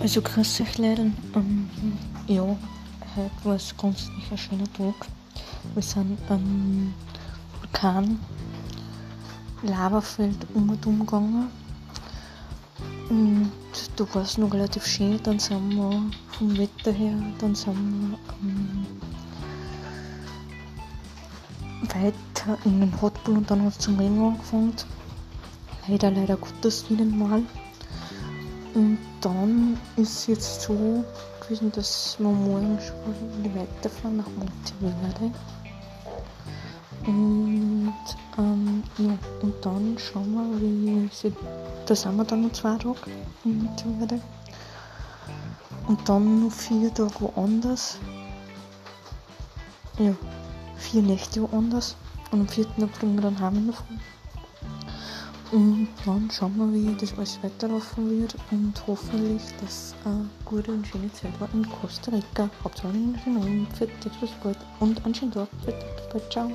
Also grüß euch leider. Ähm, ja, heute war es grundsätzlich ein schöner Tag. Wir sind am Vulkan Lavafeld um und um gegangen. Und da war es noch relativ schön. Dann sind wir vom Wetter her, dann sind wir ähm, weiter in den Hotpool und dann hat es zum Regen angefangen. Leider, leider Gottes wieder mal. Dann ist jetzt so gewesen, dass wir morgen schon weiterfahren nach Monteverde. Und, ähm, ja, und dann schauen wir, wie sie, da sind wir dann noch zwei Tage in Monteverde. Und dann noch vier Tage woanders. Ja, vier Nächte woanders. Und am vierten Tag bringen wir dann heim davon. Und dann schauen wir, wie das alles weiterlaufen wird und hoffentlich, dass eine gute und schöne Zeit war in Costa Rica. Hauptsache für das bis bald und einen schönen Tag, bis bald, ciao.